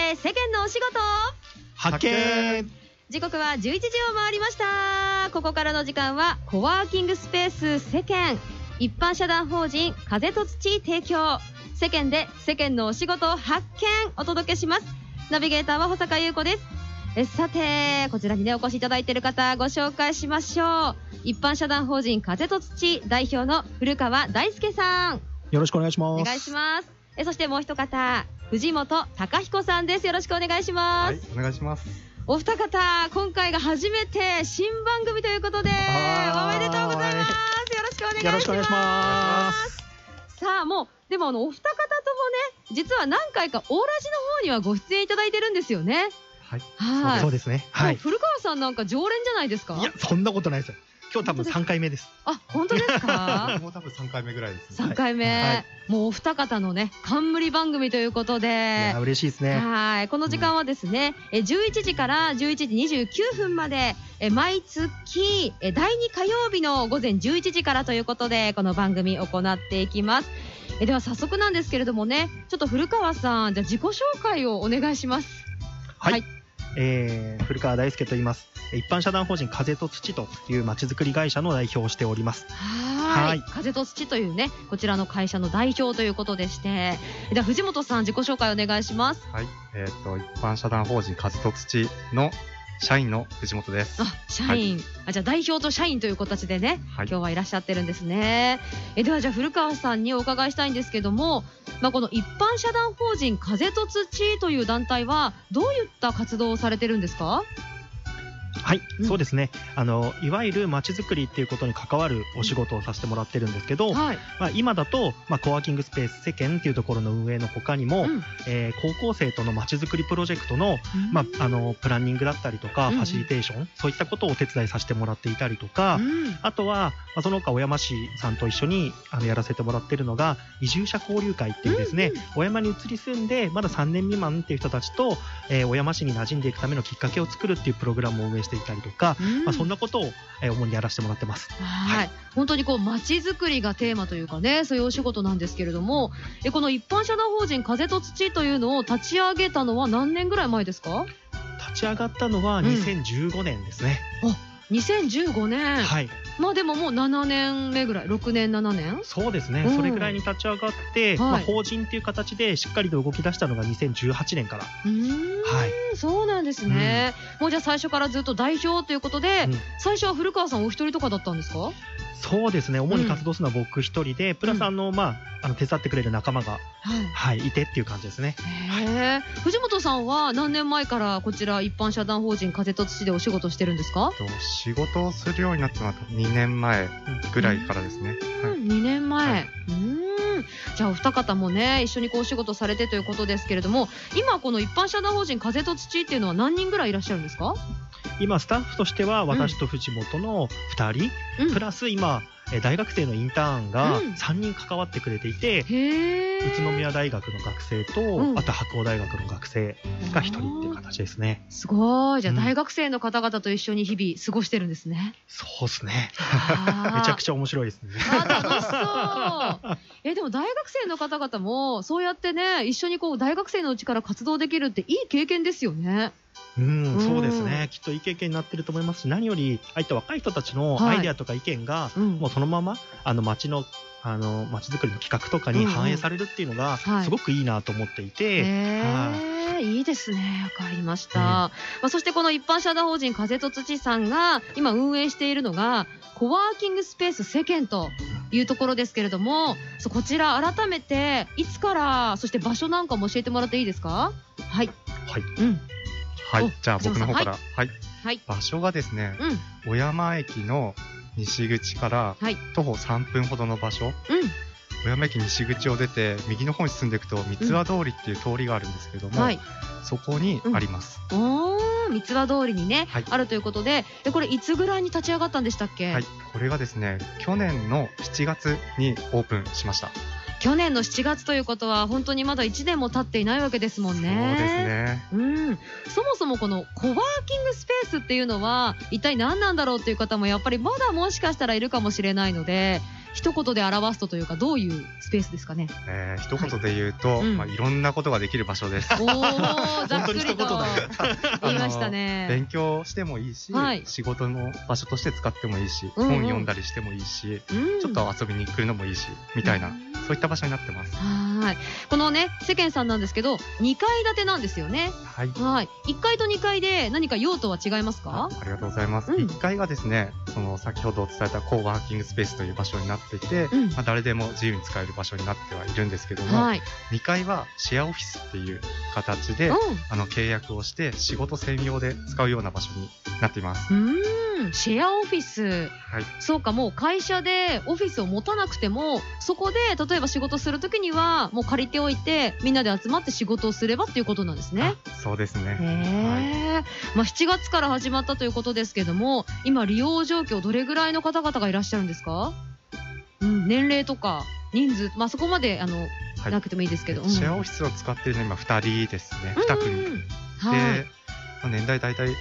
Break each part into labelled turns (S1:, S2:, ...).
S1: て世間のお仕事。
S2: 発見。
S1: 時刻は11時を回りました。ここからの時間はコワーキングスペース世間。一般社団法人風と土提供。世間で世間のお仕事発見。お届けします。ナビゲーターは保坂優子です。えさてこちらにねお越しいただいている方ご紹介しましょう。一般社団法人風と土。代表の古川大輔さん。
S2: よろしくお願いします。
S1: お願いします。えそしてもう一方藤本隆彦さんです。よろしくお願いします、
S3: はい、お願いします。
S1: お二方今回が初めて新番組ということでおめでとうございます。よろしくお願いします。さあもうでもあのお二方ともね実は何回かオーラジの方にはご出演いただいてるんですよね。
S3: はい。
S1: はい。
S2: そうですね。はい。
S1: 古川さんなんか常連じゃないですか？
S2: いやそんなことないですよ今日多分三回目です。
S1: あ本当ですか？
S3: もう多分三回目ぐらいですね。
S1: 三回目、
S2: はい。
S1: もうお二方のね冠番組ということ
S2: い
S1: で
S2: や嬉しいですね。
S1: はい。この時間はですね、え11時から11時29分までえ毎月え第2火曜日の午前11時からということでこの番組行っていきます。えでは早速なんですけれどもねちょっと古川さんじゃあ自己紹介をお願いします。
S2: はい、
S1: はい
S2: えー、古川大輔と言います。一般社団法人風と土というまちづくり会社の代表をしております。
S1: はーい。
S2: はい。
S1: 風と土というねこちらの会社の代表ということでして。では藤本さん自己紹介お願いします。
S3: はい。えっ、と一般社団法人風と土の社員の藤本です。
S1: あ社員、あじゃあ代表と社員という形でね
S3: はい。
S1: 今日はいらっしゃってるんですね。えではじゃあ古川さんにお伺いしたいんですけども、まあ、この一般社団法人風と土という団体はどういった活動をされてるんですか？
S2: はい、
S1: うん。
S2: そうですね。あのいわゆるまちづくりっていうことに関わるお仕事をさせてもらってるんですけど、
S1: はい、
S2: まあ、今だと、まあ、コワーキングスペース世間っていうところの運営の他にも、
S1: うん。
S2: えー高校生とのまちづくりプロジェクトのまあ、あのプランニングだったりとか、
S1: うんうん。
S2: ファシリテーションそういったことをお手伝いさせてもらっていたりとか、
S1: うん。
S2: あとは、まあ、その他小山市さんと一緒にあのやらせてもらってるのが移住者交流会っていうですね、
S1: うんうん。
S2: 小山に移り住んでまだ3年未満っていう人たちと、えー小山市に馴染んでいくためのきっかけを作るっていうプログラムを運営していたりとか、
S1: うん。
S2: まあ、そんなことを、えー主にやらせてもらってます。
S1: はい、本当にこう街づくりがテーマというかねそういうお仕事なんですけれどもえこの一般社団法人風と土というのを立ち上げたのは何年ぐらい前ですか？
S2: 立ち上がったのは
S1: うん。
S2: 2015年ですね。
S1: 2015年、
S2: はい、
S1: まあでももう7年目ぐらい6年7年？
S2: そうですね、
S1: うん。
S2: それぐらいに立ち上がって、
S1: はい。
S2: まあ、法人っていう形でしっかりと動き出したのが2018年から。
S1: うーん
S2: はい。
S1: そうなんですね、もうじゃあ最初からずっと代表ということで、
S2: うん。
S1: 最初は古川さんお一人とかだったんですか？
S2: そうですね。主に活動するのは僕一人で、プラスあの、まあ、あの手伝ってくれる仲間が、
S1: はい。
S2: はい、いてっていう感じですね。
S1: へえ藤本さんは何年前からこちら一般社団法人風と土でお仕事してるんですか？
S3: と仕事をするようになったのは2年前ぐらいからですね。はい。
S1: 2年前、
S3: はい。う
S1: ーん。じゃあお二方もね一緒にこうお仕事されてということですけれども今この一般社団法人風と土っていうのは何人ぐらいいらっしゃるんですか？
S2: 今スタッフとしては私と藤本の2人、
S1: うん。
S2: プラス今えー大学生のインターンが
S1: うん。
S2: 3人関わってくれていて、
S1: へえ
S2: 宇都宮大学の学生と、
S1: うん。
S2: あと白鴎大学の学生が1人っていう形ですね。
S1: すごい。じゃあ
S2: うん。
S1: 大学生の方々と一緒に日々過ごしてるんですね、
S2: そうですね。めちゃくちゃ面白いですね。
S1: あー楽しそう。えでも大学生の方々もそうやってね一緒にこう大学生のうちから活動できるっていい経験ですよね
S2: うん、
S1: うん
S2: そうですね。きっといい経験になってると思いますし、何より、ああいった若い人たちの
S1: はい。
S2: アイデアとか意見が、
S1: うん。
S2: もうそのまま、あの、街の、あの、街づくりの企画とかに反映されるっていうのが、
S1: はい。
S2: すごくいいなと思っていて、
S1: へえい。いですね。わかりました、
S2: うん。
S1: まあ、そしてこの一般社団法人風と土さんが今運営しているのがコワーキングスペース世間というところですけれどもそうこちら改めていつからそして場所なんかも教えてもらっていいですか？はい。
S3: はい。
S1: うん。お
S3: はい。じゃあ僕の方から。はい。
S1: はい
S3: 場所がですね、
S1: うん
S3: 小山駅の西口から
S1: はい
S3: 徒歩3分ほどの場所。
S1: うん
S3: 小山駅西口を出て右の方に進んでいくと三ツ輪通りっていう通りがあるんですけれども、
S1: はい
S3: そこにあります。
S1: おー三つ葉通りにね、
S3: はい
S1: あるということででこれいつぐらいに立ち上がったんでしたっけ、
S3: はい。これがですね、去年の7月にオープンしました。
S1: 去年の7月ということは本当にまだ1年も経っていないわけですもんね。
S3: そうですね。
S1: うん、そもそもこのコワーキングスペースっていうのは一体何なんだろうっていう方もやっぱりまだもしかしたらいるかもしれないので一言で表すとというかどういうスペースですかね？
S3: えー一言で言うと、
S1: うん。
S3: まあ、いろんなことができる場所です。
S1: おお、ざっくりと。
S2: 本当に一言だ
S1: 言いましたね。
S3: 勉強してもいいし、
S1: はい。
S3: 仕事の場所として使ってもいいし、
S1: うんうん。
S3: 本読んだりしてもいいし、
S1: うん。
S3: ちょっと遊びに来るのもいいし、みたいな、
S1: うん。
S3: そういった場所になってます。
S1: はい。このね、世間さんなんですけど、2階建てなんですよね。
S3: はい。
S1: はい。1階と2階で何か用途は違いますか？
S3: ありがとうございます。
S1: うん
S3: 1階がですね、その先ほど伝えたコーワーキングスペースという場所になっていて、
S1: うん
S3: まあ、誰でも自由に使える場所になってはいるんですけども、
S1: はい。
S3: 2階はシェアオフィスっていう形で、
S1: う
S3: あの契約をして仕事専用で使うような場所になっています。
S1: ん。うーん。シェアオフィス。
S3: はい。
S1: そうか、もう会社でオフィスを持たなくても、そこで例えば仕事するときには、もう借りておいて、みんなで集まって仕事をすればっていうことなんですね。
S3: あそうですね。
S1: へえ、まあ、7月から始まったということですけども今利用状況どれぐらいの方々がいらっしゃるんですか、うん、年齢とか人数、まあ、そこまであの、
S3: はい
S1: なくてもいいですけど、うん
S3: シェアオフィスを使っているのは今2人ですね。2組。
S1: うんうんうん
S3: で、
S1: はい
S3: まあ年代大体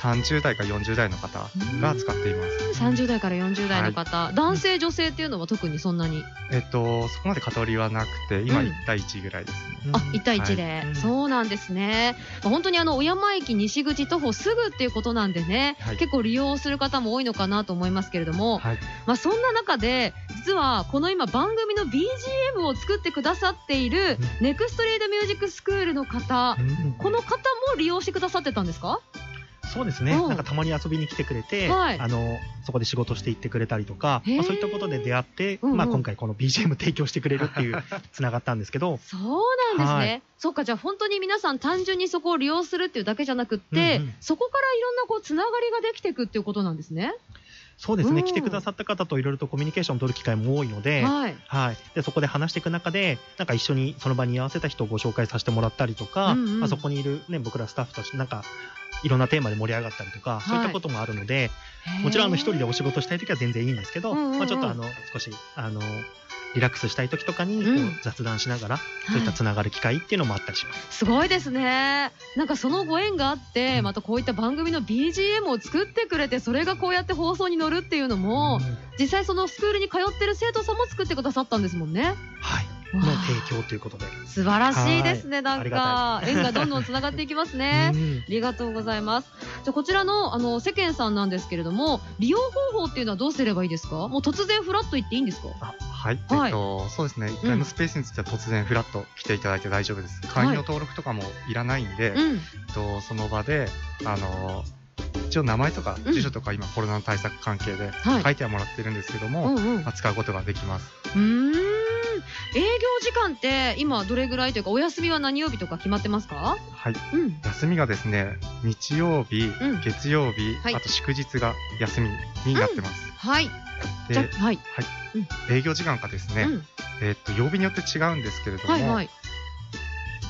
S3: 30代か40代の方が使っています。
S1: 30代から40代の方、男性女性っていうのは特にそんなに、
S3: えっと、そこまで偏りはなくて、今
S1: うん。
S3: 1対1ぐらいです。ね。
S1: あ1対1で、
S2: はい。
S1: そうなんですね、まあ本当にあの小山駅西口徒歩すぐっていうことなんでね、
S3: はい。
S1: 結構利用する方も多いのかなと思いますけれども、
S3: はい。
S1: まあ、そんな中で実はこの今番組の BGM を作ってくださっているネクストリードミュージックスクールの方。
S2: うん。
S1: この方も利用してくださってたんですか？
S2: そうですね、
S1: うん。
S2: なんかたまに遊びに来てくれて、
S1: はい。
S2: あのそこで仕事していってくれたりとか、まあ、そういったことで出会って、
S1: うんうん。
S2: まあ、今回この BGM 提供してくれるっていう つながったんですけど。
S1: そうなんですね、
S2: はい。
S1: そっかじゃあ本当に皆さん単純にそこを利用するっていうだけじゃなくって、
S2: うんうん。
S1: そこからいろんなこうつながりができていくっていうことなんですね。
S2: そうですね、
S1: うん。
S2: 来てくださった方といろいろとコミュニケーションを取る機会も多いので,、
S1: はい、
S2: はい、でそこで話していく中でなんか一緒にその場に居合わせた人をご紹介させてもらったりとか、
S1: うんうん。
S2: まあ、そこにいる、ね、僕らスタッフとしてなんかいろんなテーマで盛り上がったりとか、そういったこともあるのでもちろんあの一人でお仕事したい時は全然いいんですけど、まあ、ちょっとあの少しあのリラックスしたい時とかにこう
S1: うん
S2: 雑談しながら、そういったつながる機会っていうのもあったりします。
S1: すごいですね。なんかそのご縁があって、
S2: うん。
S1: またこういった番組の BGM を作ってくれて、それがこうやって放送に乗るっていうのも、
S2: うん。
S1: 実際そのスクールに通ってる生徒さんも作ってくださったんですもんね。
S2: はい、の提供ということで。
S1: 素晴らしいですね。なんか
S2: が
S1: 縁がどんどんつながっていきますね。
S2: うん
S1: ありがとうございます。じゃあこちらのあの世間さんなんですけれども、利用方法っていうのはどうすればいいですか？もう突然フラッと言っていいんですか？
S3: あはい、
S1: はい
S3: えっと、そうですね、1階のスペースについては突然フラッと来ていただいて大丈夫です。会員の登録とかもいらないんで、
S1: うん。
S3: えっと、その場で、あの、一応名前とか
S1: うん
S3: 住所とか今コロナの対策関係で
S1: はい
S3: 書いてはもらってるんですけど
S1: う
S3: も、
S1: んうん。う
S3: まあ使うことができます。
S1: ーん。営業時間って今どれぐらいというかお休みは何曜日とか決まってますか？
S3: はい。
S1: うん。
S3: 休みがですね、日曜日、
S1: うん
S3: 月曜日、
S1: はい
S3: あと祝日が休みになってます。
S1: はい。じゃ
S3: で、
S1: はい。
S3: 営業時間がですね、
S1: うん。
S3: えっと、曜日によって違うんですけれども、
S1: はいはい。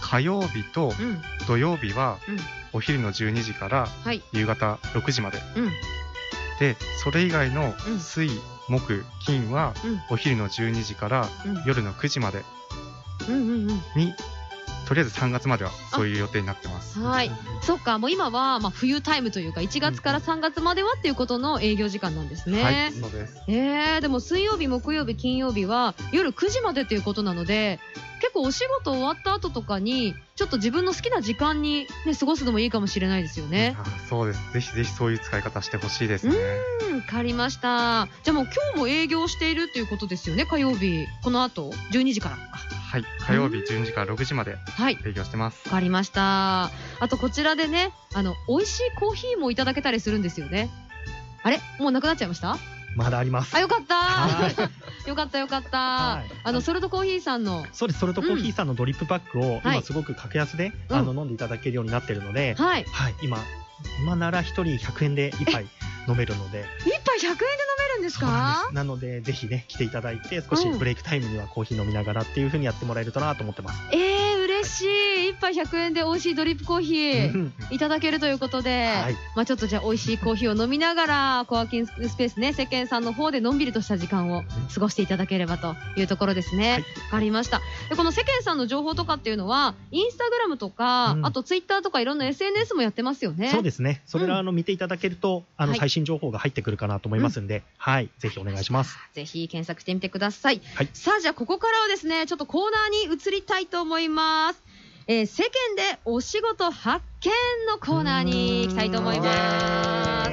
S3: 火曜日と
S1: うん。
S3: 土曜日は
S1: うん。
S3: お昼の12時から
S1: はい。
S3: 夕方6時まで。
S1: うん。
S3: で、それ以外の
S1: うん
S3: 水、木、金は
S1: うん。
S3: お昼の12時から
S1: うん。
S3: 夜の9時まで。に、とりあえず3月まではそういう予定になってます。
S1: はい。そっか、もう今は、まあ、冬タイムというか、1月から3月まではっていうことの営業時間なんですね。
S3: はい、そうです。
S1: えー、でも水曜日、木曜日、金曜日は夜9時までということなので、結構お仕事終わった後とかに、ちょっと自分の好きな時間に、ね、過ごすのもいいかもしれないですよね。
S3: あそうです。ぜひぜひそういう使い方してほしいですね。
S1: うん、わかりました。じゃあもう今日も営業しているっていうことですよね、火曜日。この後、12時から。
S3: はい、火曜日12時から6時まで
S1: はい。
S3: 営業してます。
S1: わかりました。あとこちらでね、あの、美味しいコーヒーもいただけたりするんですよね。あれ？もうなくなっちゃいました？
S2: まだあります
S1: あ、。よかった
S2: は
S1: よかったよかった、
S2: はい
S1: あの、ソルトコーヒーさんの、
S2: そうです、ソルトコーヒーさんのドリップパックを
S1: はい
S2: 今すごく格安で、
S1: うん
S2: あの飲んでいただけるようになってるので、
S1: はい。
S2: はい、今、今なら1人100円で1杯飲めるので、
S1: 一杯100円で飲めるんですか？
S2: なので、ぜひね、来ていただいて、少し
S1: うん。
S2: ブレイクタイムにはコーヒー飲みながらっていう風にやってもらえるとなと思ってます。
S1: えー、嬉しい。一杯100円で美味しいドリップコーヒー
S2: うん
S1: いただけるということで、
S2: はい
S1: まあちょっとじゃあ美味しいコーヒーを飲みながら、コワーキングスペースね、世間さんの方でのんびりとした時間を過ごしていただければというところですね。わ、
S2: はい
S1: かりました。で、この世間さんの情報とかっていうのは、インスタグラムとか、
S2: うん
S1: あとツイッターとかいろんな SNS もやってますよね。
S2: そうですね。それらあの見ていただけると、あの
S1: はい
S2: 最新情報が入ってくるかなと思いますんで、はい、ぜひお願いします。。
S1: ぜひ検索してみてください。
S2: はい
S1: さあ、じゃあここからはですね、ちょっとコーナーに移りたいと思います。えー世間でお仕事発見のコーナーに行きたいと思います。さ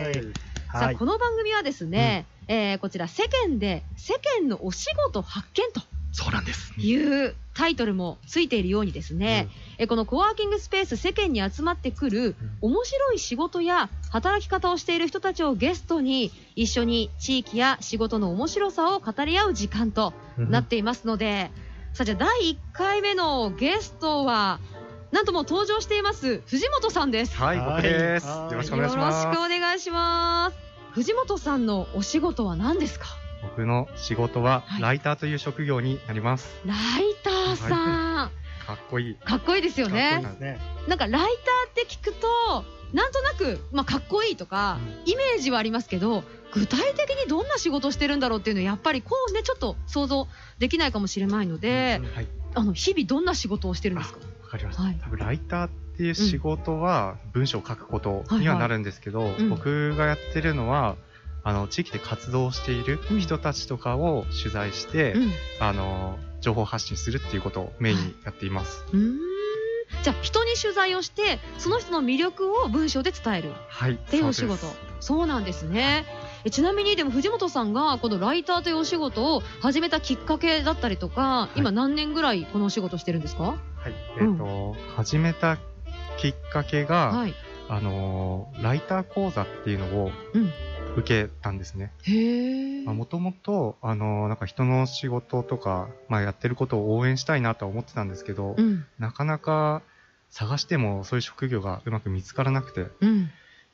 S1: あ、
S2: はい
S1: こ。の番組はですね、えーこちら世間で世間のお仕事発見と
S2: そうなんです。
S1: いうタイトルもついているようにですね、えーこのコワーキングスペース世間に集まってくる面白い仕事や働き方をしている人たちをゲストに一緒に地域や仕事の面白さを語り合う時間と
S2: うん
S1: なっていますので、さあじゃあ第1回目のゲストはなんともう登場しています藤本さんです。
S3: はい、僕です。
S2: はい
S3: よろしくお願いし
S1: よろし
S3: ます。
S1: くお願いします。藤本さんのお仕事は何ですか？
S3: 僕の仕事は
S1: はい
S3: ライターという職業になります。
S1: ライターさん、
S3: かっこいい。
S1: かっこいいですよね
S2: ですね。
S1: なんかライターって聞くとなんとなく、まあ、かっこいいとか、イメージはありますけど具体的にどんな仕事をしてるんだろうっていうのはやっぱりこうねちょっと想像できないかもしれないので、
S3: はい、
S1: あの日々どんな仕事をしてるんですか。
S3: わかりました。
S1: はい。
S3: 多分ライターっていう仕事は文章を書くことにはなるんですけど、
S1: うん。
S3: 僕がやってるのは、あの地域で活動している人たちとかを取材して、
S1: うん。
S3: あの情報発信するっていうことをメインにやっています。
S1: じゃあ人に取材をしてその人の魅力を文章で伝える。
S3: はい。っ
S1: っていうお仕事。
S3: そう
S1: なんですねえちなみにでも藤本さんがこのライターというお仕事を始めたきっかけだったりとか、
S3: い。
S1: 今何年ぐらいこのお仕事してるんですか？
S3: はい。えっ、と、始めたきっかけが、
S1: はい。
S3: あのーライター講座っていうのを
S1: うん。
S3: 受けたんですね。もともと、あのーなんか人の仕事とか、まあ、やってることを応援したいなとは思ってたんですけど、
S1: うん。
S3: なかなか探してもそういう職業がうまく見つからなくて、
S1: うん。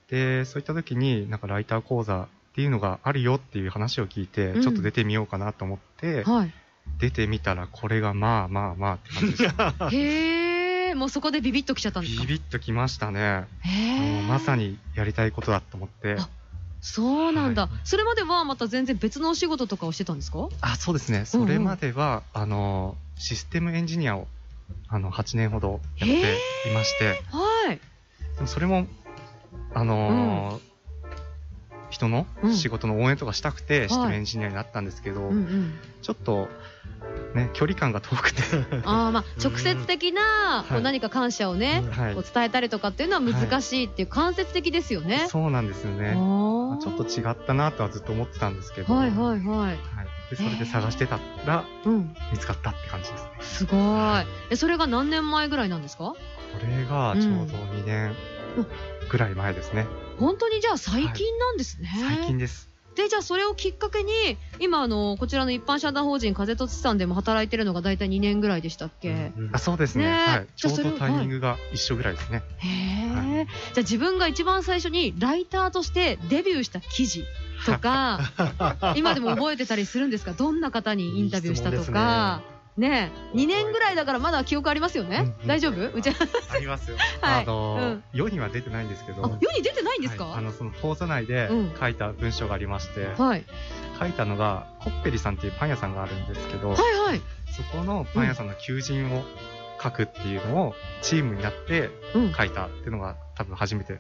S3: で、そういった時になんかライター講座っていうのがあるよっていう話を聞いて、
S1: うん。
S3: ちょっと出てみようかなと思って、
S1: はい。
S3: 出てみたらこれがまあまあまあって感じでした。
S1: へえもうそこでビビッときちゃったんですか？
S3: ビビッときましたね。まさにやりたいことだと思って。
S1: あそうなんだ、
S3: はい。
S1: それまではまた全然別のお仕事とかをしてたんですか？
S3: あ、そうですね。それまでは、あの、システムエンジニアを、あの、8年ほどやっていまして、
S1: はい。
S3: それも、あのー人の
S1: うん。
S3: 仕事の応援とかしたくて、
S1: い。
S3: システムエンジニアになったんですけど、
S1: うんうん。
S3: ちょっと、ね、距離感が遠くて、
S1: あーまあ直接的なこう
S3: はい。
S1: 何か感謝をね、
S3: はい。
S1: こう伝えたりとかっていうのは難しいっていう間接的ですよね。
S3: そうなんですよね。
S1: あ
S3: まあ
S1: ー
S3: ちょっと違ったなとはずっと思ってたんですけど、
S1: はいはいはい。
S3: はい。でそれで探してたら
S1: うん、
S3: 見つかったって感じですね。
S1: すごい。えそれが何年前ぐらいなんですか？
S3: これがちょうど2年ぐらい前ですね。
S1: 本当にじゃあ最近なんですね。
S3: 最近です。
S1: でじゃあそれをきっかけに今あのこちらの一般社団法人風とつさんでも働いてるのが大体2年ぐらいでしたっけ？
S2: うん
S3: あそうですね
S1: ね
S3: はい。ちょうどタイミングが一緒ぐらいですね。
S1: へえ、
S3: はい
S1: じゃあ自分が一番最初にライターとしてデビューした記事とか 今でも覚えてたりするんですか？どんな方にインタビューしたとか？ねえ2年ぐらいだからまだ記憶ありますよね、大丈夫？うち
S3: ありますよ。
S1: はい。
S3: あの世には出てないんですけど、
S1: あ世に出てないんですか、
S3: はい。あのその講座内で
S1: うん。
S3: 書いた文章がありまして、
S1: はい、
S3: 書いたのがコッペリさんっていうパン屋さんがあるんですけど、
S1: はいはい。
S3: そこのパン屋さんの求人を書くっていうのをチームになって
S1: うん。
S3: 書いたっていうのが多分初めて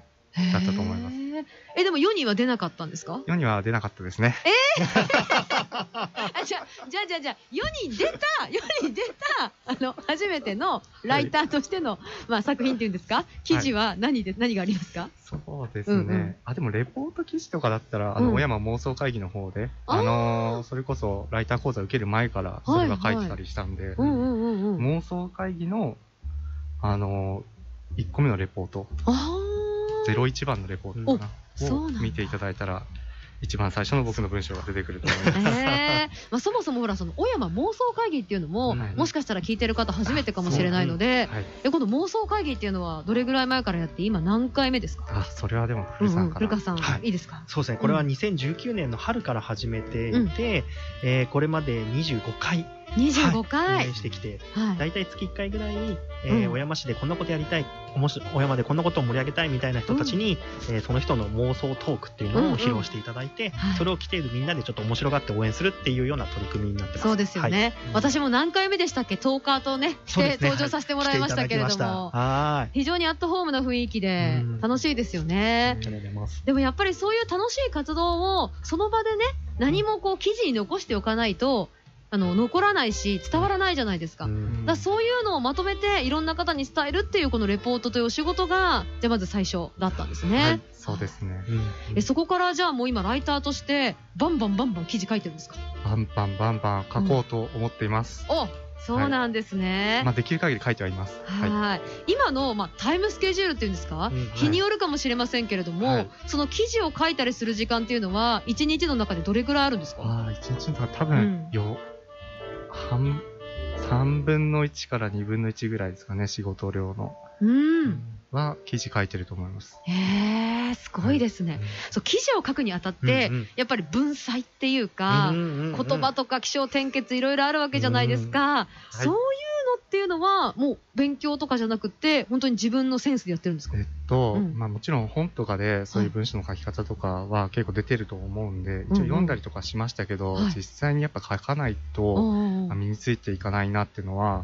S3: だったと思います。
S1: へええでも世には出なかったんですか？
S3: 世には出なかったですね。
S1: あじゃあじゃあじゃあじゃあ世に出た世に出たあの初めてのライターとしての、まあ、作品っていうんですか？記事は何で、何がありますか？
S3: そうですね。
S1: うんうん。
S3: あ、でもレポート記事とかだったら、あの、
S1: うん。
S3: 小山妄想会議の方で、
S1: あ
S3: のーそれこそライター講座受ける前からそれが書いてたりしたんで、妄想会議の、あのー、1個目のレポート、
S1: あ
S3: 01番のレポートかな、を見ていただいたら、一番最初の僕の文章が出てくると思います。
S1: あ、ええまあ、そもそもほらその小山妄想会議っていうのも、
S3: はい。
S1: もしかしたら聞いてる方初めてかもしれないので、
S3: はい。
S1: でこの妄想会議っていうのはどれぐらい前からやって今何回目ですか？
S3: あ、それはでも古さんから。
S1: 古川さん、
S2: はい。
S1: い、いですか？
S2: そうですね、これは2019年の春から始めていて、えーこれまで25回
S1: 25回。
S2: 運営してきて、
S1: はい。
S2: 大体月1回ぐらい、えー
S1: うん。
S2: 小山市でこんなことやりたい、おもし小山でこんなことを盛り上げたいみたいな人たちに、えーその人の妄想トークっていうのを披露していただいて、
S1: はい。
S2: それを来ているみんなでちょっと面白がって応援するっていうような取り組みになってます。
S1: そうですよね。
S2: はい。
S1: 私も何回目でしたっけ？トーカーとね、して登場させてもらいましたけれども。
S2: は
S1: 非常にアットホームな雰囲気で
S2: うん。
S1: 楽しいですよ
S2: い。
S1: ね。でもやっぱりそういう楽しい活動をその場でね何もこう記事に残しておかないとあの残らないし伝わらないじゃないですか。だそういうのをまとめていろんな方に伝えるっていうこのレポートというお仕事がじゃあまず最初だったんですね。
S3: はい、そうですね。
S2: うん
S1: えそこからじゃあもう今ライターとしてバンバンバンバン記事書いてるんですか？
S3: バンバンバンバン書こうと思っています。
S1: おそうなんですね。
S3: まあ、できる限り書いてはいます。
S1: はい
S3: はい。
S1: 今の、まあ、タイムスケジュールっていうんですか、
S2: うん
S1: 日によるかもしれませんけれども、
S3: はい
S1: その記事を書いたりする時間っていうのは一日の中でどれぐらいあるんですか？
S3: ああ、一日の多
S1: うん
S3: 分、よ、半、3分の1から2分の1ぐらいですかね、仕事量の。
S1: うん。
S3: は、記事書いてると思います。
S1: へえ、すごいですね。そう記事を書くにあたって、
S2: うんうん
S1: やっぱり文才っていうか、
S2: うんうんうん
S1: 言葉とか気象転結いろいろあるわけじゃないですか、そういうのっていうのはもう勉強とかじゃなくて本当に自分のセンスでやってるんですか？
S3: えっと、
S1: うん。
S3: まあもちろん本とかでそういう文章の書き方とかは結構出てると思うんで、一応読んだりとかしましたけど、
S1: はい。
S3: 実際にやっぱ書かないと、
S1: おー
S3: まあ。身についていかないなっていうのは、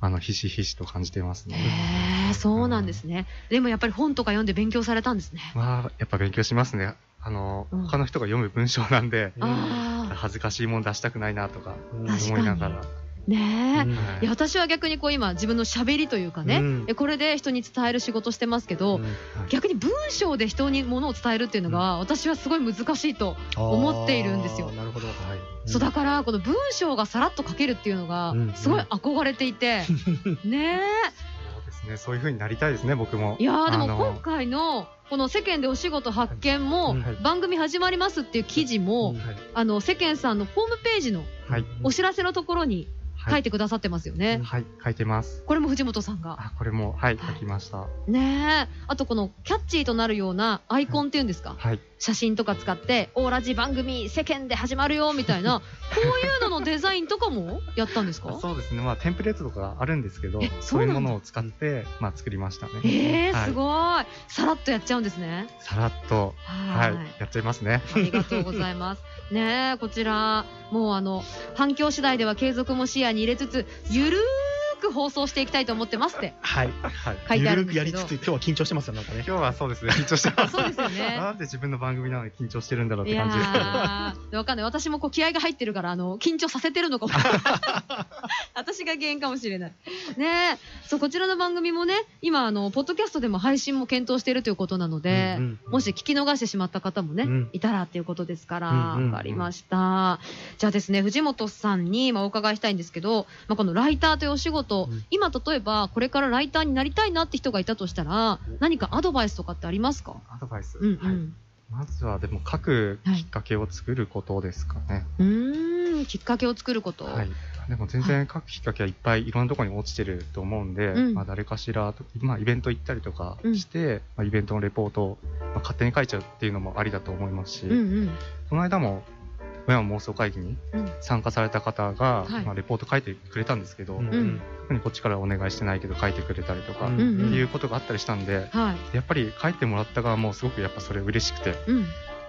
S3: あの、ひしひしと感じていますね。
S1: へえそうなんですね、でもやっぱり本とか読んで勉強されたんですね、
S3: まあ、やっぱ勉強しますね。あの、
S1: うん。
S3: 他の人が読む文章なんで、
S1: あ
S3: 恥ずかしいもん出したくないなとか思いながら。
S1: あねえ、
S2: うん。
S3: はい
S1: いや私は逆にこう今自分のしゃべりというかね、
S2: うん。
S1: えこれで人に伝える仕事してますけど、
S2: うん。
S1: 逆に文章で人にものを伝えるっていうのが、私はすごい難しいと思っているんですよ。
S2: なるほど。はい。
S1: そうだからこの文章がさらっと書けるっていうのが
S2: うん
S1: すごい憧れていて、ね
S3: そうですね。そういう風になりたいですね、僕も。
S1: えいやーでも今回のこの世間でお仕事発見も
S2: うん。
S3: はい。
S1: 番組始まりますっていう記事も、
S2: うん。
S3: はい。
S1: あの世間さんのホームページの
S3: はい。
S1: お知らせのところに書いてくださってますよね。
S3: はい。書いてます。
S1: これも藤本さんが。
S3: あ、これも、はい、
S1: はい
S3: 書きました。
S1: ねえ。あとこのキャッチーとなるようなアイコンっていうんですか？
S3: はい。
S1: 写真とか使って、オーラジ番組世間で始まるよみたいな、こういうののデザインとかもやったんですか？
S3: そうですね。まあ、テンプレートとかあるんですけど
S1: え、
S3: そういうものを使って、まあ、作りましたね。
S1: ええ
S3: はい
S1: すごい。さらっとやっちゃうんですね。
S3: さらっと、
S1: は
S3: はいい、やっちゃいますね。
S1: ありがとうございます。ねえ、こちら、もうあの、反響次第では継続も視野に入れつつ、ゆるーく放送していきたいと思ってますって
S2: はい。
S3: はい。
S1: 書いてあるんですけど
S2: ゆるくやりつつ、今日は緊張してますよ、なんかね。
S3: 今日はそうですね、緊張してます。
S1: そうですよね
S3: なんで自分の番組なのに緊張してるんだろうって感じですけど。
S1: ー、わかんない。私もこう気合が入ってるから、あの、緊張させてるのかも。私が原因かもしれない。ねえ。そう、こちらの番組もね、今、あの、ポッドキャストでも配信も検討しているということなので、
S2: うんうん
S1: もし聞き逃してしまった方もね、
S2: うん
S1: いたらっていうことですから、わ、
S2: うんうん
S1: かりました。じゃあですね、藤本さんに、まあ、お伺いしたいんですけど、まあ、このライターというお仕事、
S2: うん
S1: 今、例えば、これからライターになりたいなって人がいたとしたら、何かアドバイスとかってありますか？
S3: アドバイス？
S1: うんうん。
S3: はい。まずは、でも、書くきっかけを作ることですかね。
S1: うーん、きっかけを作ること。
S3: はい。でも全然書くきっかけはいっぱいいろんなところに落ちてると思うんで、
S1: うん
S3: まあ誰かしらと、まあイベント行ったりとかして、まあイベントのレポートを、まあ、勝手に書いちゃうっていうのもありだと思いますし、
S1: うんうん。
S3: この間も、親も妄想会議に
S1: うん。
S3: 参加された方が、
S1: はい。
S3: まあレポート書いてくれたんですけど、
S2: うん。
S1: うん。
S3: 特にこっちからお願いしてないけど書いてくれたりとか、
S2: うん
S3: って
S1: うん。うん
S3: いうことがあったりしたんで、
S1: はい。
S3: やっぱり書いてもらった側もすごくやっぱそれ嬉しくて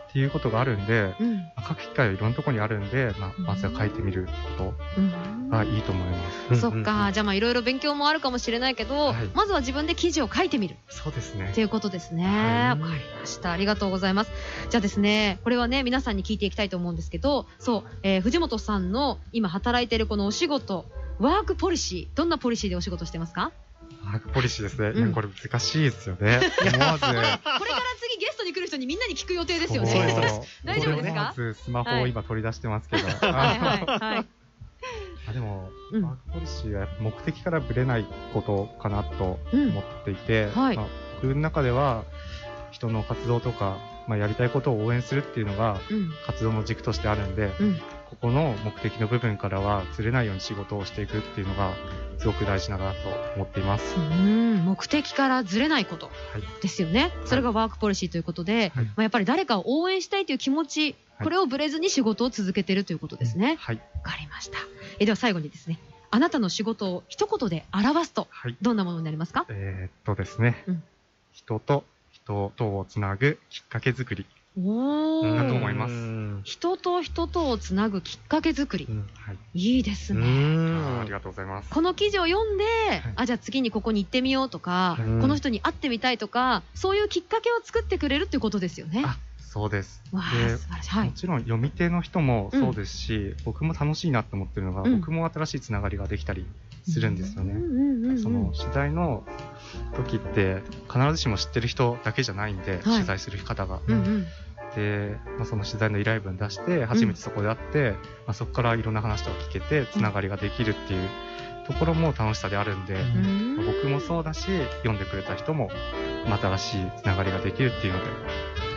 S3: っ
S1: うん。
S3: ていうことがあるんで、
S1: うん。
S3: まあ書く機会はいろんなところにあるんで、まあ、まずは書いてみるこ
S1: うん
S3: とがいいと思います。
S2: うん
S1: そっか。じゃあまあいろいろ勉強もあるかもしれないけど、
S3: はい
S1: まずは自分で記事を書いてみる
S3: そうですね
S1: って。いうことですね。
S3: は
S1: わかりました。ありがとうございます。じゃあですね、これはね、皆さんに聞いていきたいと思うんですけど、そう、えー藤本さんの今働いているこのお仕事、ワークポリシー、どんなポリシーでお仕事してますか？
S3: ワークポリシーですね。
S1: うん
S3: これ難しいですよね。思わず。
S1: これから次ゲストに来る人にみんなに聞く予定ですよね。大丈夫ですか？
S3: スマホを今取り出してますけど。あでも、
S1: うん
S3: ワークポリシーは目的からぶれないことかなと
S1: うん
S3: 思っていて、
S1: はい
S3: まあ僕の中では、人の活動とか、まあ、やりたいことを応援するっていうのが
S1: うん。
S3: 活動の軸としてあるんで、
S1: うん。
S3: ここの目的の部分からはずれないように仕事をしていくっていうのがすごく大事だなと思っています。
S1: うん、目的からずれないこと
S3: はい
S1: ですよね。それがワークポリシーということで、
S3: はい
S1: まあ、やっぱり誰かを応援したいという気持ち、
S3: はい
S1: これをぶれずに仕事を続けてるということですね。
S3: はい。
S1: わかりました。えでは最後にですね、あなたの仕事を一言で表すと、
S3: はい。
S1: どんなものになりますか？
S3: えーっとですね、
S1: うん
S3: 人と人とをつなぐきっかけ作り。
S1: お
S3: だと
S1: ー。
S3: 思います
S2: うん
S1: 人と人とをつなぐきっかけ作り
S2: う。ん
S3: はい。
S1: いいです
S2: う
S1: ね。
S3: ありがとうございます。
S1: この記事を読んで、あ、じゃあ次にここに行ってみようとか、
S2: うん
S1: この人に会ってみたいとか、そういうきっかけを作ってくれるっていうことですよね。
S3: あ、そうです。
S1: わあ、
S3: で
S1: 素晴らしい。はい。
S3: もちろん読み手の人もそうですし、僕も楽しいなと思ってるのが、
S1: うん
S3: 僕も新しいつながりができたりするんですよね。
S1: うんうんうんうん
S3: その取材の時って必ずしも知ってる人だけじゃないんで、取材する方が。
S1: うんうん。
S3: で、まあ、その取材の依頼文出して初めてそこで会って、まあ、そこからいろんな話とか聞けてつながりができるっていうところも楽しさであるんで、
S1: うん。
S3: まあ僕もそうだし読んでくれた人もまた新しいつながりができるっていうので。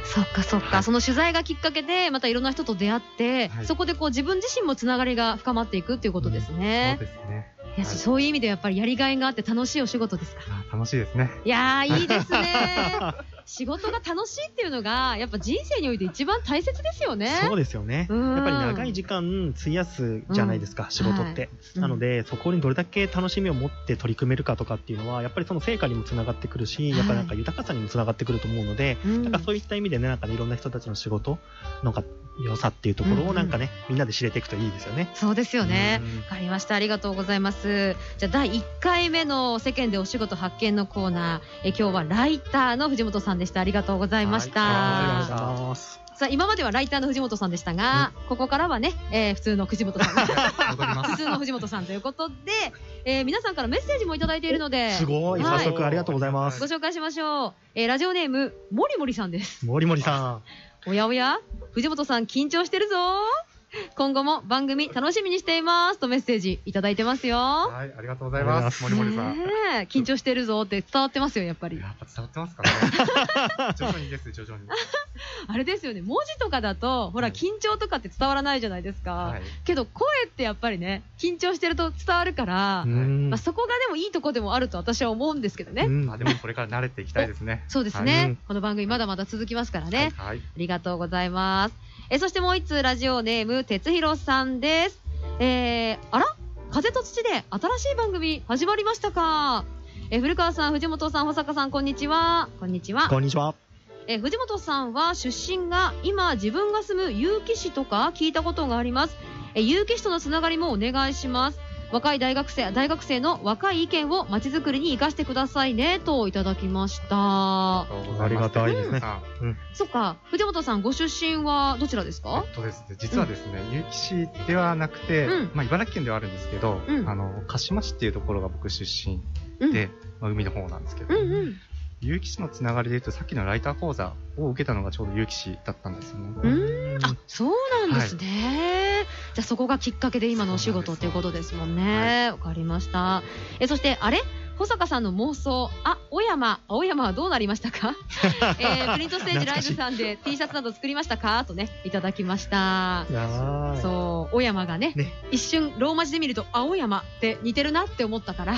S1: そっかそっか、
S3: はい。
S1: その取材がきっかけでまたいろんな人と出会って、
S3: はい。
S1: そこでこう自分自身もつながりが深まっていくっていうことですね。
S3: そう、ですね
S1: いや
S3: はい。
S1: そういう意味でやっぱりやりがいがあって楽しいお仕事ですか。
S3: あ楽しいですね。
S1: いやー いいですね。仕事が楽しいっていうのがやっぱ人生において一番大切ですよね。
S2: そうですよね。
S1: うん。
S2: やっぱり長い時間費やすじゃないですか、仕事って。
S1: うん。
S2: なので、そこにどれだけ楽しみを持って取り組めるかとかっていうのは、やっぱりその成果にもつながってくるし、
S1: はい。
S2: やっぱりなんか豊かさにもつながってくると思うので、
S1: うん。
S2: なんかそういった意味でね、なんかね、いろんな人たちの仕事のが良さっていうところをなんかね、みんなで知れていくといいですよね。
S1: そうですよね
S2: うん
S1: わかりました。ありがとうございます。じゃあ、第1回目の世間でお仕事発見のコーナー、え今日はライターの藤本さんでした。ありがとうございました。
S3: はいありがとうございま
S2: す。
S1: さあ、今まではライターの藤本さんでしたが、ここからはね、えー普通の藤本さん。普通の藤本さんということで、えー皆さんからメッセージもいただいているので、
S2: すごい、
S1: はい
S2: 早速ありがとうございます
S1: ご。紹介しましょう。えーラジオネーム、もりもりさんです。
S2: 森森さん。
S1: おやおや？藤本さん緊張してるぞ。今後も番組楽しみにしています。とメッセージいただいてますよ。
S3: はいありがとうございます。森森さん、
S1: 緊張してるぞって伝わってますよ、やっぱり。
S3: やっぱ伝わってますかね。徐々にです徐々に
S1: あれですよね、文字とかだと、ほら、
S3: はい
S1: 緊張とかって伝わらないじゃないですか。
S3: はい
S1: けど、声ってやっぱりね、緊張してると伝わるから、
S2: うん
S1: まあ、そこがでもいいとこでもあると私は思うんですけどね。
S2: うん
S3: まあでもこれから慣れていきたいですね
S1: そうです
S3: はい
S1: ね、
S2: うん
S1: この番組まだまだ続きますからね。
S3: はい、
S1: ありがとうございます。えそしてもう一通ラジオネーム、哲弘さんです。えー、あら？風と土で新しい番組始まりましたか？え古川さん、藤本さん、保坂さん、こんにちは。こんにちは。
S2: こんにちは。
S1: え藤本さんは出身が今自分が住む結城市とか聞いたことがあります。え結城市とのつながりもお願いします。若い大学生、大学生の若い意見をまちづくりに生かしてくださいね、といただきました。
S2: ありがたいですね。
S3: さん。
S1: そっか、藤本さん、ご出身はどちらですか？
S3: えっとですね、実はですね、結城市ではなくて、
S1: うん。
S3: まあ、茨城県ではあるんですけど、
S1: うん。
S3: あの鹿島市っていうところが僕出身
S1: うん。
S3: で、まあ、海の方なんですけど、
S1: うんうん。
S3: 結城市のつながりで言うとさっきのライター講座を受けたのがちょうど結城市だったんですよね。
S1: うん。あ、そうなんですね。じゃあそこがきっかけで今のお仕事っていうことですもんね。わ、かりました。え、そして、あれ？保坂さんの妄想、あ、小山、青山はどうなりましたか？えープリントステージライブさんで T シャツなど作りましたか？とね、いただきました。そう、小山がね
S2: ね。
S1: 一瞬ローマ字で見ると青山って似てるなって思ったから、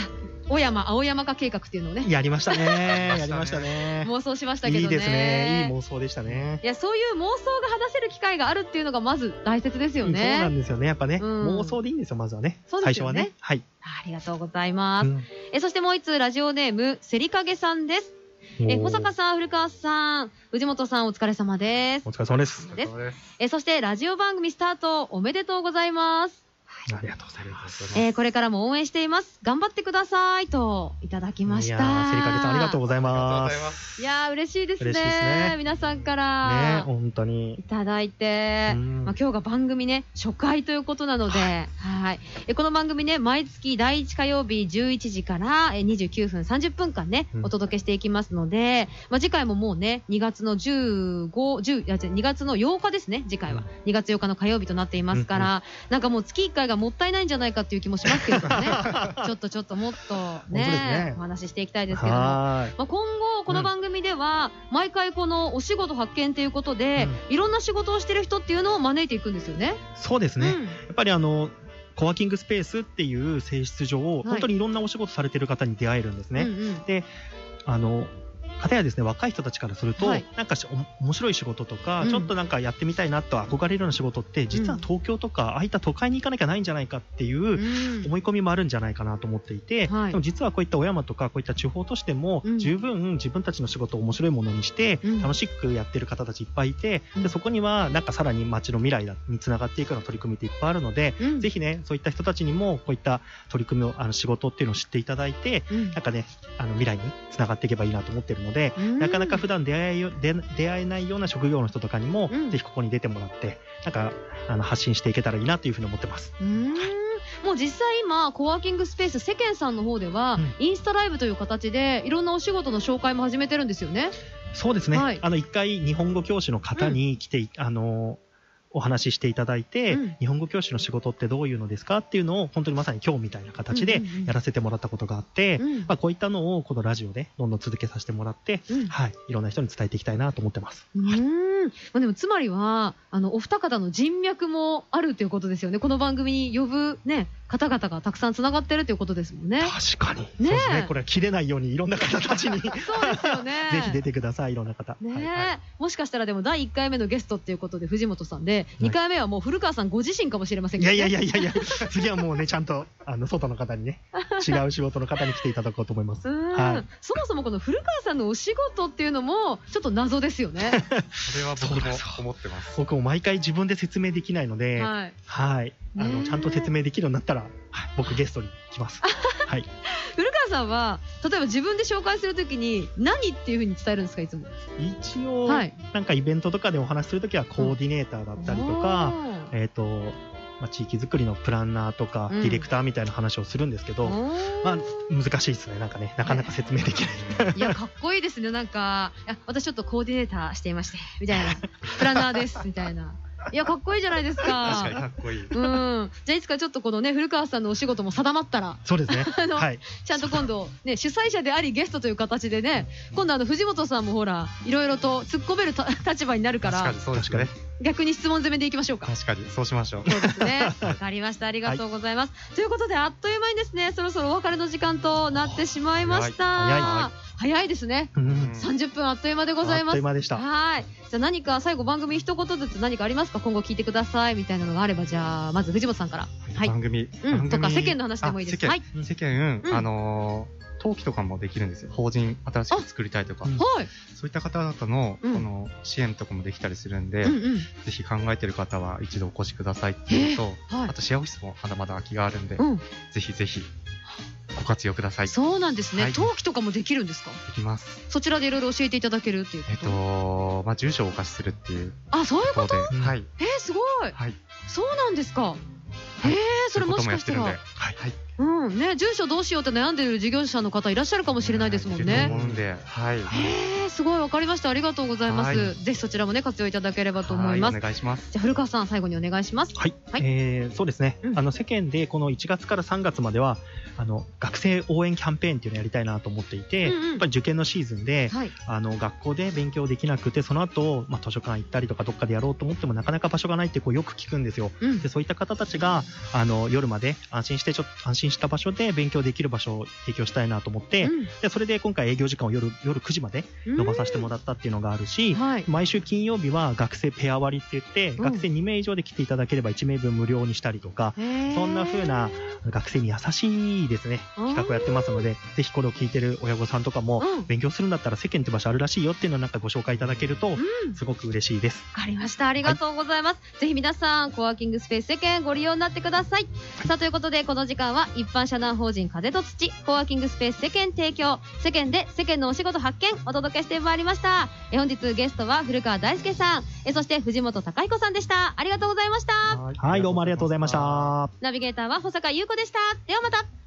S1: 小山、青山化計画っていうのをね、
S2: やりましたね。やりましたね。
S1: 妄想しましたけどね。
S2: いいですね。いい妄想でしたね。
S1: いや、そういう妄想が果たせる機会があるっていうのがまず大切ですよ
S2: そうな
S1: ね。
S2: んですよね。やっぱね、
S1: うん
S2: 妄想でいいんですよ、まずはね。
S1: ね
S2: 最初はね。はい。
S1: ありがとうございます。
S2: うん
S1: え、そしてもう一通ラジオネーム、せりかげさんです。え、保坂さん、古川さん、藤本さんお疲れ様です
S2: お。疲れ様です。
S1: です。え、そしてラジオ番組スタートおめでとうございます。
S2: ありがとうございます。
S1: えーこれからも応援しています。頑張ってください。と、いただきました。
S2: いやー、セリカゲさんありがとうございま
S3: す。
S2: す。
S1: いやー、嬉しいですね。皆さんか
S2: ね、
S1: ら。
S2: 本当に
S1: い。ただいて、
S2: うん
S1: まあ、今日が番組ね、初回ということなので、はい。えこの番組ね、毎月第1火曜日11時からえ29分30分間ね、
S2: うん
S1: お届けしていきますので、まあ、次回ももうね、2月の15、10、いや、違う2月の8日ですね、次回は。2月8日の火曜日となっていますから、なんかもう月1回ががもったいないんじゃないかっていう気もしますけれどもね ちょっとちょっともっとね
S2: ね
S1: お話ししていきたいですけれども。
S2: は
S1: まあ、今後この番組では毎回このお仕事発見ということで、いろんな仕事をしてる人っていうのを招いていくんですよね。
S2: い。そうですね。や
S1: うん
S2: っぱりあのコワーキングスペースっていう性質上、本当にいろんなお仕事されてる方に出会えるんですね。
S1: うんうん
S2: あの片やですね若い人たちからすると、
S1: はい。
S2: なんか面白い仕事とか、
S1: うん。
S2: ちょっとなんかやってみたいなと憧れるような仕事って実は東京とか、ああいった都会に行かなきゃないんじゃないかっていう
S1: うん。
S2: 思い込みもあるんじゃないかなと思っていて、
S1: はい。
S2: でも実はこういった小山とかこういった地方都市でも
S1: うん。
S2: 十分自分たちの仕事を面白いものにして
S1: うん。
S2: 楽しくやってる方たちいっぱいいて、
S1: うん。
S2: でそこにはなんかさらに街の未来だにつながっていくような取り組みっていっぱいあるので、
S1: うん。
S2: ぜひねそういった人たちにもこういった取り組みをあの仕事っていうのを知っていただいて
S1: うん。
S2: なんかねあの未来につながっていけばいいなと思ってるので、
S1: うん
S2: なかなか普段出会えよ出出会えないような職業の人とかにも、
S1: うん
S2: ぜひここに出てもらってなんかあの発信していけたらいいなというふうに思ってます。
S1: うんもう実際今コワーキングスペース世間さんの方では、
S2: うん
S1: インスタライブという形でいろんなお仕事の紹介も始めてるんですよね。
S2: そうですね。
S1: はい
S2: あの一回日本語教師の方に来て、あのお話ししていただいて、
S1: うん。
S2: 日本語教師の仕事ってどういうのですかっていうのを本当にまさに今日みたいな形で
S1: うんうんうん。
S2: やらせてもらったことがあって、
S1: うん。
S2: まあこういったのをこのラジオでどんどん続けさせてもらって、
S1: うん。
S2: はい、いろんな人に伝えていきたいなと思ってます。
S1: うーん。まあ、でもつまりはあのお二方の人脈もあるということですよね。この番組に呼ぶ、ね、方々がたくさんつながってるということですもんね。
S2: 確かに。
S1: ね
S2: そうですね。これは切れないようにいろんな方たちにぜ
S1: そうですよね
S2: ひ出てください、いろんな方。
S1: ねえ、
S2: はいはい
S1: もしかしたらでも第1回目のゲストっていうことで藤本さんで、
S2: い
S1: 2回目はもう古川さんご自身かもしれません
S2: い
S1: けど、ね、
S2: やいやいやいやいや、次はもうね、ちゃんと、あの、外の方にね、違う仕事の方に来ていただこうと思います。はい
S1: そもそもこの古川さんのお仕事っていうのもちょっと謎ですよね。
S3: それは僕も思ってます。
S2: 僕も毎回自分で説明できないので、
S1: はい、
S2: はい。あの、ちゃんと説明できるようになったら、はい、僕ゲストに来ます。はい。
S1: 古川さんは例えば自分で紹介するときに何っていうふうに伝えるんですかいつも？
S2: 一応、
S1: はい
S2: なんかイベントとかでお話しするときはコーディネーターだったりとか、
S1: おー
S2: えっ、と、まあ、地域づくりのプランナーとか、
S1: うん
S2: ディレクターみたいな話をするんですけど、
S1: おー
S2: まあ、難しいですね。なんかね、なかなか説明できない。
S1: いや、かっこいいですね。なんか、いや私ちょっとコーディネーターしていまして、みたいな。プランナーです、みたいな。いや、かっこいいじゃないです
S3: 確かに
S1: か。
S3: かっこいい。
S1: うん。じゃあ、いつかちょっとこのね、古川さんのお仕事も定まったら、
S2: そうですね。
S1: あの
S2: はい。
S1: ちゃんと今度、ね、主催者でありゲストという形でね、今度あの、藤本さんもほら、いろいろと突っ込めるた立場になるから
S3: 確かに、そうですね。
S1: 逆に質問攻めでいきましょうか。
S3: 確かに、そうしましょう。
S1: そうですね。わかりました。ありがとうございます。ということで、あっという間にですね、そろそろお別れの時間となってしまいました。
S2: 早い
S1: ですね。
S2: うん
S3: うん
S1: 30分あっという間でございます。はい。じゃあ何か最後番組一言ずつ何かありますか？今後聞いてくださいみたいなのがあれば、じゃあ、まず藤本さんから。はい。
S3: 番組、
S1: うんとか世間の話でもいいです
S3: あ世間、
S1: はい
S3: 世間、
S1: うん
S3: あのー登記とかもできるんですよ。法人新しく作りたいとか。
S1: はい。
S3: そういった方々の、
S1: うん
S3: この支援とかもできたりするんで、
S1: うんうん。
S3: ぜひ考えてる方は一度お越しくださいっていうのと、
S1: はい
S3: あ。とシェアオフィスもまだまだ空きがあるんで、
S1: うん。
S3: ぜひぜひご活用ください。で
S1: そうなんですね。
S3: はい
S1: 登記とかもできるんですか？
S3: きます。
S1: そちらでいろいろ教えていただけるっていうこ
S3: えっ
S1: と、
S3: と、まあ、住所をお貸しするっていう
S1: あ、そういうこ
S3: ことはい。
S1: えー、すごい。
S3: はい。
S1: そうなんですか。
S3: はい
S1: えー、それもしかしたら
S3: はい。はい。
S1: うん、ね、住所どうしようって悩んでる事業者の方いらっしゃるかもしれないですもんね。
S3: 思うんで、はい。
S1: へー、すごいわかりました。ありがとうございます。
S3: はい
S1: ぜひそちらもね、活用いただければと思います。
S3: はお願いします。
S1: じゃあ、古川さん、最後にお願いします。
S2: はい、
S1: はい
S2: えーそうですね、
S1: うん
S2: あの世間でこの1月から3月まではあの学生応援キャンペーンっていうのをやりたいなと思っていて、
S1: うんうん
S2: やっぱり受験のシーズンで、
S1: はい。
S2: あの学校で勉強できなくてその後、まあ図書館行ったりとかどっかでやろうと思ってもなかなか場所がないってこうよく聞くんですよ
S1: うん
S2: で。そういった方たちがあの夜まで安心してちょっと安心した場所で勉強できる場所を提供したいなと思って、でそれで今回営業時間を夜夜9時まで
S1: うん
S2: 伸ばさせてもらったっていうのがあるし、
S1: はい。
S2: 毎週金曜日は学生ペア割りって言って、
S1: うん
S2: 学生2名以上で来ていただければ1名分無料にしたりとか、そんな風な学生に優しいですね、
S1: うん
S2: 企画をやってますので、ぜひこれを聞いてる親御さんとかも、
S1: うん
S2: 勉強するんだったら世間って場所あるらしいよっていうのをなんかご紹介いただけると、
S1: うん。
S2: すごく嬉しいです。
S1: わかりました。ありがとうございます。ぜひ皆さん、コワーキングスペース世間ご利用になってください。さあ、ということで、この時間は一般社団法人風と土、コワーキングスペース世間提供、世間で世間のお仕事発見、お届けしてまいりました。え本日ゲストは古川大輔さん、えそして藤本隆彦さんでした。ありがとうございました。
S2: はい、どうもありがとうございました。
S1: ナビゲーターは保坂優子でした。ではまた。